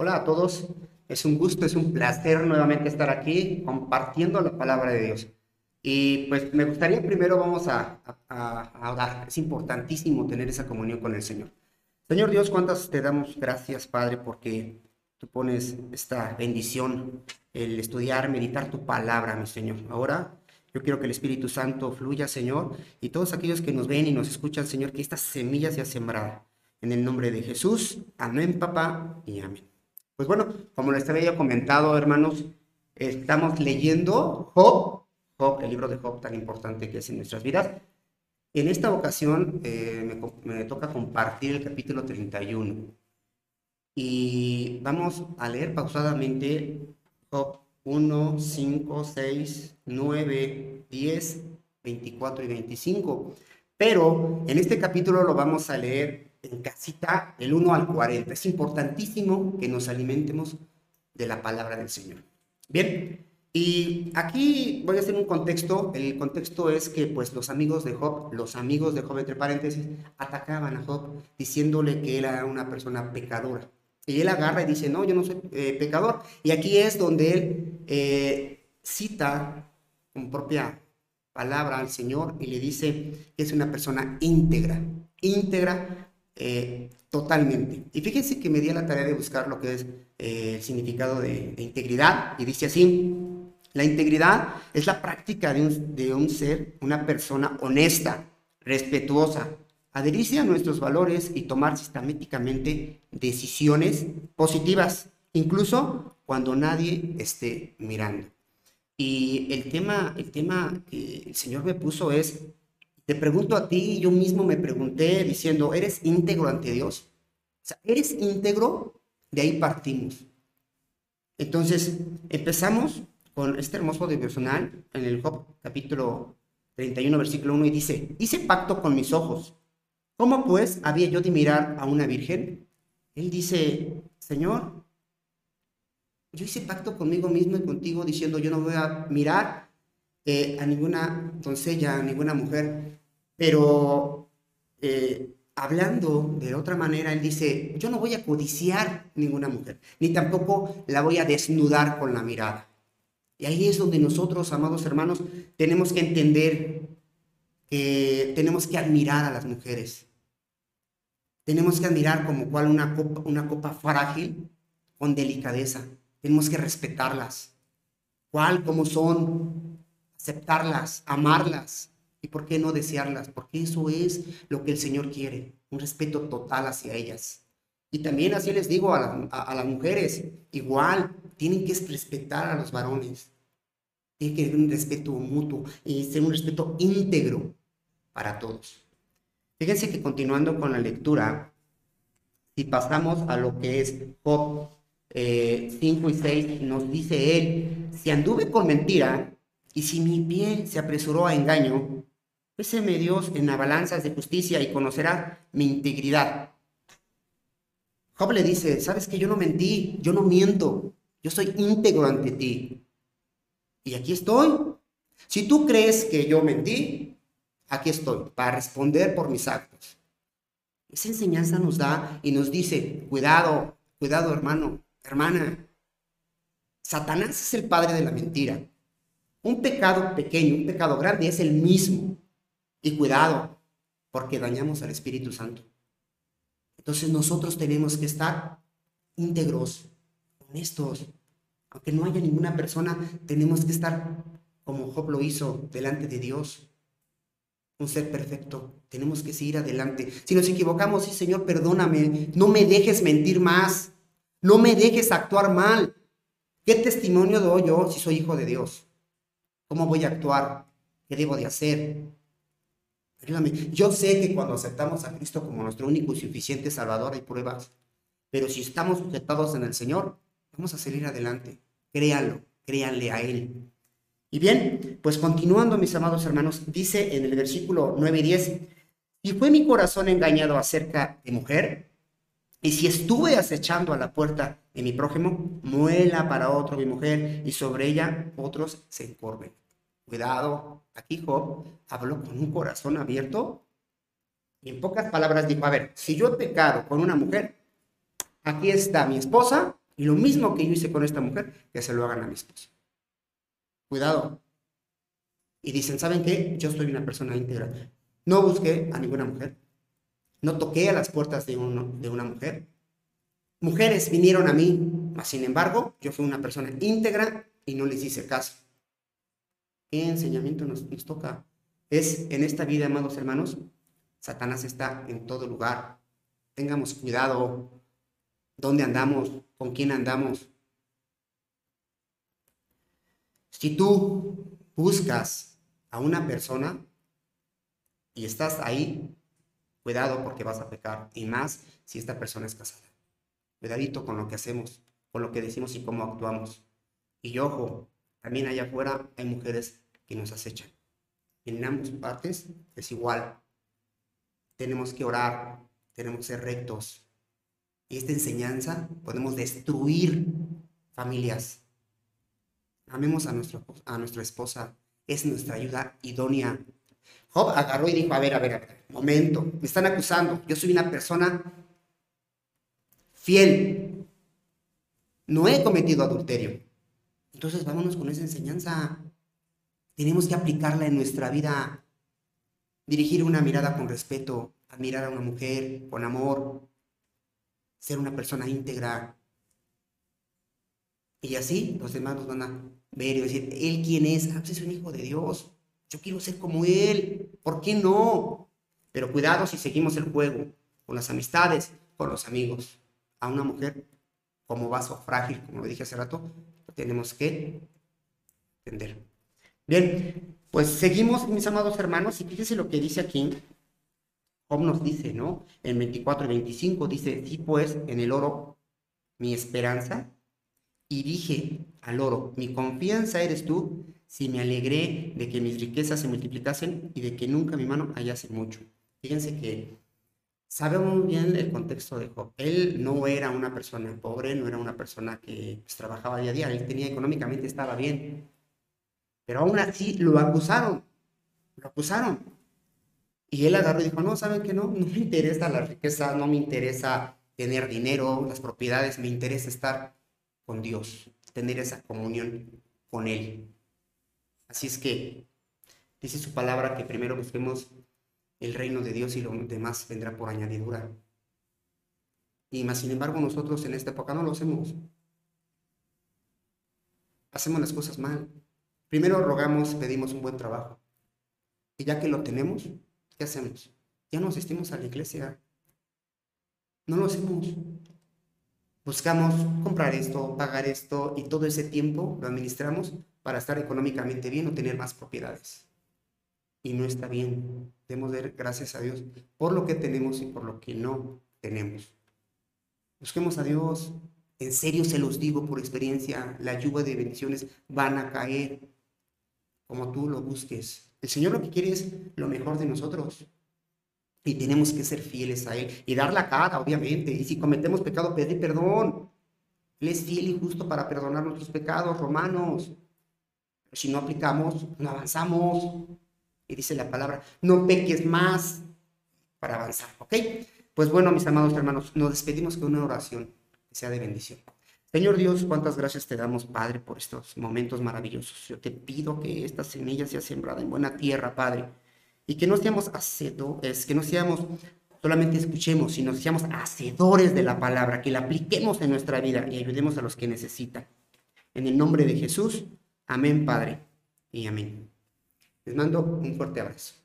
Hola a todos, es un gusto, es un placer nuevamente estar aquí compartiendo la palabra de Dios. Y pues me gustaría primero vamos a, a, orar. Es importantísimo tener esa comunión con el Señor. Señor Dios, cuántas te damos gracias, Padre, porque tú pones esta bendición, el estudiar, meditar tu palabra, mi Señor. Ahora yo quiero que el Espíritu Santo fluya, Señor, y todos aquellos que nos ven y nos escuchan, Señor, que esta semilla sea sembrada. En el nombre de Jesús, amén, papá, y amén. Pues bueno, como les había comentado, hermanos, estamos leyendo Job, el libro de Job tan importante que es en nuestras vidas. En esta ocasión eh, me, toca compartir el capítulo 31. Y vamos a leer pausadamente Job 1, 5, 6, 9, 10, 24 y 25. Pero en este capítulo lo vamos a leer en casita el 1 al 40. Es importantísimo que nos alimentemos de la palabra del Señor. Bien, y aquí voy a hacer un contexto. El contexto es que pues los amigos de Job, los amigos de Job entre paréntesis, atacaban a Job diciéndole que era una persona pecadora. Y él agarra y dice, no, yo no soy eh, pecador. Y aquí es donde él eh, cita con propia palabra al Señor y le dice que es una persona íntegra, íntegra eh, totalmente. Y fíjense que me di a la tarea de buscar lo que es eh, el significado de, integridad y dice así, la integridad es la práctica de un, de un ser, una persona honesta, respetuosa, adherirse a nuestros valores y tomar sistemáticamente decisiones positivas, incluso cuando nadie esté mirando. Y el tema, el tema que el Señor me puso es te pregunto a ti, yo mismo me pregunté diciendo, ¿eres íntegro ante Dios? O sea, ¿eres íntegro? De ahí partimos. Entonces, empezamos con este hermoso devocional en el Job capítulo 31, versículo 1, y dice, hice pacto con mis ojos. ¿Cómo pues había yo de mirar a una virgen? Él dice, Señor, yo hice pacto conmigo mismo y contigo diciendo, yo no voy a mirar eh, a ninguna doncella, a ninguna mujer pero eh, hablando de otra manera, él dice, yo no voy a codiciar ninguna mujer, ni tampoco la voy a desnudar con la mirada. Y ahí es donde nosotros, amados hermanos, tenemos que entender que tenemos que admirar a las mujeres. Tenemos que admirar como cual una copa, una copa frágil con delicadeza. Tenemos que respetarlas. Cuál, como son, aceptarlas, amarlas, ¿Y por qué no desearlas? Porque eso es lo que el Señor quiere, un respeto total hacia ellas. Y también así les digo a, las mujeres, igual, tienen que respetar a los varones. Tiene que haber un respeto mutuo y ser un respeto íntegro para todos. Fíjense que continuando con la lectura, si pasamos a lo que es Job 5 eh, y 6, nos dice él, si anduve con mentira y si mi pie se apresuró a engaño, Péseme Dios en las balanzas de justicia y conocerá mi integridad. Job le dice, sabes que yo no mentí, yo no miento, yo soy íntegro ante ti. Y aquí estoy. Si tú crees que yo mentí, aquí estoy para responder por mis actos. Esa enseñanza nos da y nos dice, cuidado, cuidado hermano, hermana. Satanás es el padre de la mentira. Un pecado pequeño, un pecado grande es el mismo. Y cuidado, porque dañamos al Espíritu Santo. Entonces nosotros tenemos que estar íntegros, honestos. Aunque no haya ninguna persona, tenemos que estar como Job lo hizo delante de Dios. Un ser perfecto. Tenemos que seguir adelante. Si nos equivocamos, sí, Señor, perdóname. No me dejes mentir más. No me dejes actuar mal. ¿Qué testimonio doy yo si soy hijo de Dios? ¿Cómo voy a actuar? ¿Qué debo de hacer? Yo sé que cuando aceptamos a Cristo como nuestro único y suficiente Salvador hay pruebas, pero si estamos sujetados en el Señor, vamos a salir adelante. Créanlo, créanle a Él. Y bien, pues continuando, mis amados hermanos, dice en el versículo 9 y 10, y fue mi corazón engañado acerca de mujer, y si estuve acechando a la puerta de mi prójimo, muela para otro mi mujer, y sobre ella otros se encorven. Cuidado, aquí Job habló con un corazón abierto y en pocas palabras dijo, a ver, si yo he pecado con una mujer, aquí está mi esposa Y lo mismo que yo hice con esta mujer, que se lo hagan a mi esposa. Cuidado. Y dicen, ¿saben qué? Yo soy una persona íntegra. No busqué a ninguna mujer. No toqué a las puertas de, de una mujer. Mujeres vinieron a mí, mas sin embargo, yo fui una persona íntegra y no les hice caso. ¿Qué enseñamiento nos, nos toca? Es en esta vida, amados hermanos, Satanás está en todo lugar. Tengamos cuidado dónde andamos, con quién andamos. Si tú buscas a una persona y estás ahí, cuidado porque vas a pecar. Y más si esta persona es casada. Cuidadito con lo que hacemos, con lo que decimos y cómo actuamos. Y ojo, también allá afuera hay mujeres que nos acechan. En ambas partes es igual. Tenemos que orar, tenemos que ser rectos. Y esta enseñanza podemos destruir familias. Amemos a, nuestro, a nuestra esposa. Es nuestra ayuda idónea. Job agarró y dijo, a ver, a ver, a ver, momento, me están acusando. Yo soy una persona fiel. No he cometido adulterio. Entonces vámonos con esa enseñanza. Tenemos que aplicarla en nuestra vida. Dirigir una mirada con respeto, admirar a una mujer con amor, ser una persona íntegra. Y así los demás nos van a ver y decir, ¿él quién es? Ah, pues es un hijo de Dios. Yo quiero ser como él. ¿Por qué no? Pero cuidado si seguimos el juego con las amistades, con los amigos. A una mujer como vaso frágil, como lo dije hace rato, tenemos que entender. Bien, pues seguimos, mis amados hermanos, y fíjense lo que dice aquí. Job nos dice, ¿no? En 24 y 25 dice, sí, pues, en el oro mi esperanza, y dije al oro, mi confianza eres tú, si me alegré de que mis riquezas se multiplicasen y de que nunca mi mano hallase mucho. Fíjense que sabemos muy bien el contexto de Job. Él no era una persona pobre, no era una persona que pues, trabajaba día a día, él tenía económicamente, estaba bien. Pero aún así lo acusaron, lo acusaron. Y él agarró y dijo, no, ¿saben qué? No, no me interesa la riqueza, no me interesa tener dinero, las propiedades, me interesa estar con Dios, tener esa comunión con Él. Así es que dice su palabra que primero busquemos el reino de Dios y lo demás vendrá por añadidura. Y más sin embargo nosotros en esta época no lo hacemos. Hacemos las cosas mal. Primero rogamos, pedimos un buen trabajo. Y ya que lo tenemos, ¿qué hacemos? Ya no asistimos a la iglesia. No lo hacemos. Buscamos comprar esto, pagar esto y todo ese tiempo lo administramos para estar económicamente bien o tener más propiedades. Y no está bien. Debemos dar gracias a Dios por lo que tenemos y por lo que no tenemos. Busquemos a Dios. En serio se los digo por experiencia, la lluvia de bendiciones van a caer como tú lo busques. El Señor lo que quiere es lo mejor de nosotros. Y tenemos que ser fieles a Él y dar la cara, obviamente. Y si cometemos pecado, pedir perdón. Él es fiel y justo para perdonar nuestros pecados, romanos. Si no aplicamos, no avanzamos. Y dice la palabra, no peques más para avanzar, ¿ok? Pues bueno, mis amados hermanos, nos despedimos con una oración que sea de bendición. Señor Dios, cuántas gracias te damos, Padre, por estos momentos maravillosos. Yo te pido que esta semilla sea sembrada en buena tierra, Padre y que no seamos hacedores, que no seamos solamente escuchemos, sino seamos hacedores de la palabra, que la apliquemos en nuestra vida y ayudemos a los que necesitan. En el nombre de Jesús, amén, Padre, y amén. Les mando un fuerte abrazo.